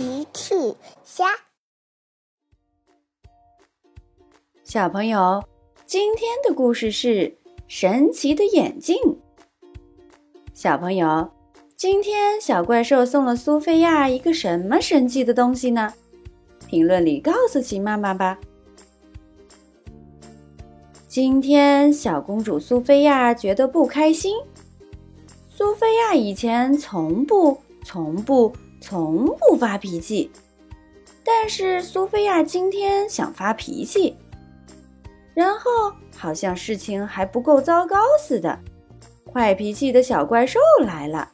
奇趣虾，小朋友，今天的故事是神奇的眼镜。小朋友，今天小怪兽送了苏菲亚一个什么神奇的东西呢？评论里告诉奇妈妈吧。今天小公主苏菲亚觉得不开心。苏菲亚以前从不、从不。从不发脾气，但是苏菲亚今天想发脾气，然后好像事情还不够糟糕似的，坏脾气的小怪兽来了。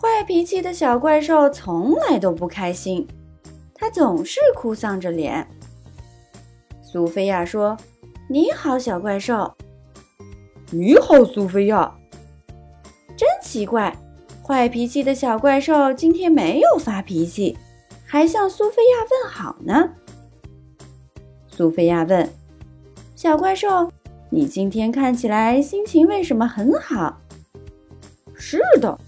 坏脾气的小怪兽从来都不开心，他总是哭丧着脸。苏菲亚说：“你好，小怪兽。”“你好，苏菲亚。”真奇怪。坏脾气的小怪兽今天没有发脾气，还向苏菲亚问好呢。苏菲亚问：“小怪兽，你今天看起来心情为什么很好？”“是的，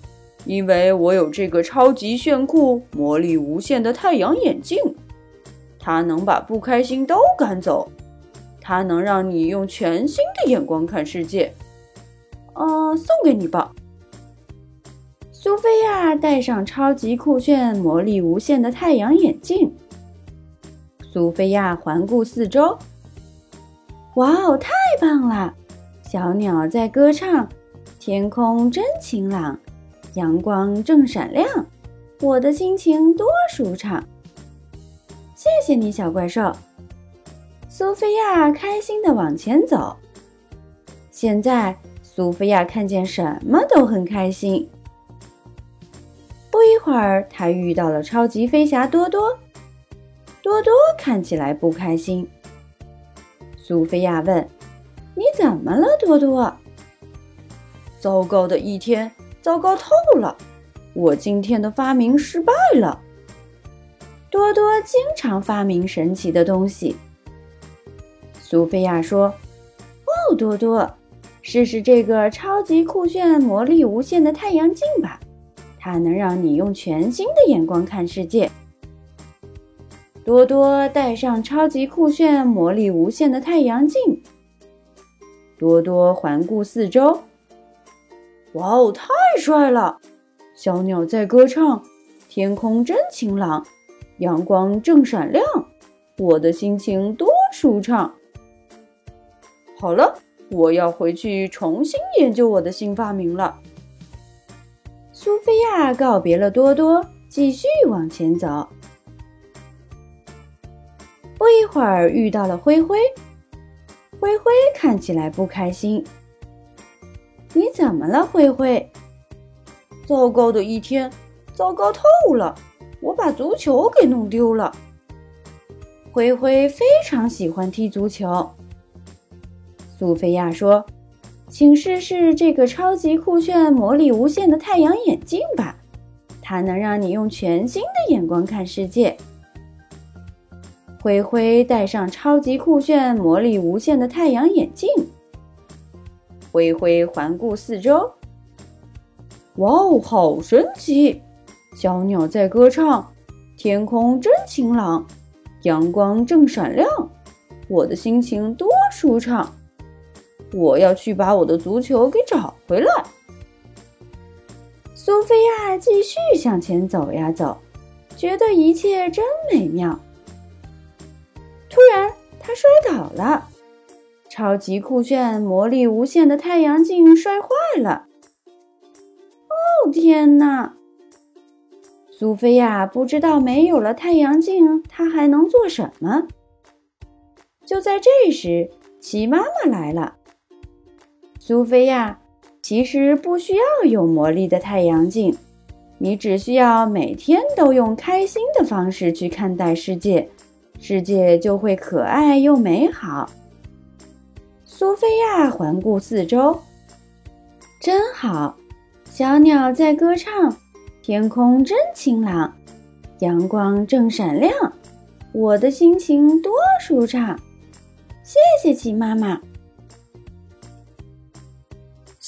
因为我有这个超级炫酷、魔力无限的太阳眼镜，它能把不开心都赶走，它能让你用全新的眼光看世界。啊，送给你吧。”苏菲亚戴上超级酷炫、魔力无限的太阳眼镜。苏菲亚环顾四周，哇哦，太棒了！小鸟在歌唱，天空真晴朗，阳光正闪亮，我的心情多舒畅。谢谢你，小怪兽。苏菲亚开心的往前走。现在，苏菲亚看见什么都很开心。不一会儿，他遇到了超级飞侠多多。多多看起来不开心。苏菲亚问：“你怎么了，多多？”糟糕的一天，糟糕透了！我今天的发明失败了。多多经常发明神奇的东西。苏菲亚说：“哦，多多，试试这个超级酷炫、魔力无限的太阳镜吧。”它能让你用全新的眼光看世界。多多戴上超级酷炫、魔力无限的太阳镜。多多环顾四周，哇哦，太帅了！小鸟在歌唱，天空真晴朗，阳光正闪亮，我的心情多舒畅。好了，我要回去重新研究我的新发明了。苏菲亚告别了多多，继续往前走。不一会儿，遇到了灰灰。灰灰看起来不开心。你怎么了，灰灰？糟糕的一天，糟糕透了！我把足球给弄丢了。灰灰非常喜欢踢足球。苏菲亚说。请试试这个超级酷炫、魔力无限的太阳眼镜吧，它能让你用全新的眼光看世界。灰灰戴上超级酷炫、魔力无限的太阳眼镜。灰灰环顾四周，哇哦，好神奇！小鸟在歌唱，天空真晴朗，阳光正闪亮，我的心情多舒畅。我要去把我的足球给找回来。苏菲亚继续向前走呀走，觉得一切真美妙。突然，她摔倒了，超级酷炫、魔力无限的太阳镜摔坏了。哦天哪！苏菲亚不知道没有了太阳镜，她还能做什么。就在这时，奇妈妈来了。苏菲亚，其实不需要有魔力的太阳镜，你只需要每天都用开心的方式去看待世界，世界就会可爱又美好。苏菲亚环顾四周，真好，小鸟在歌唱，天空真晴朗，阳光正闪亮，我的心情多舒畅。谢谢鸡妈妈。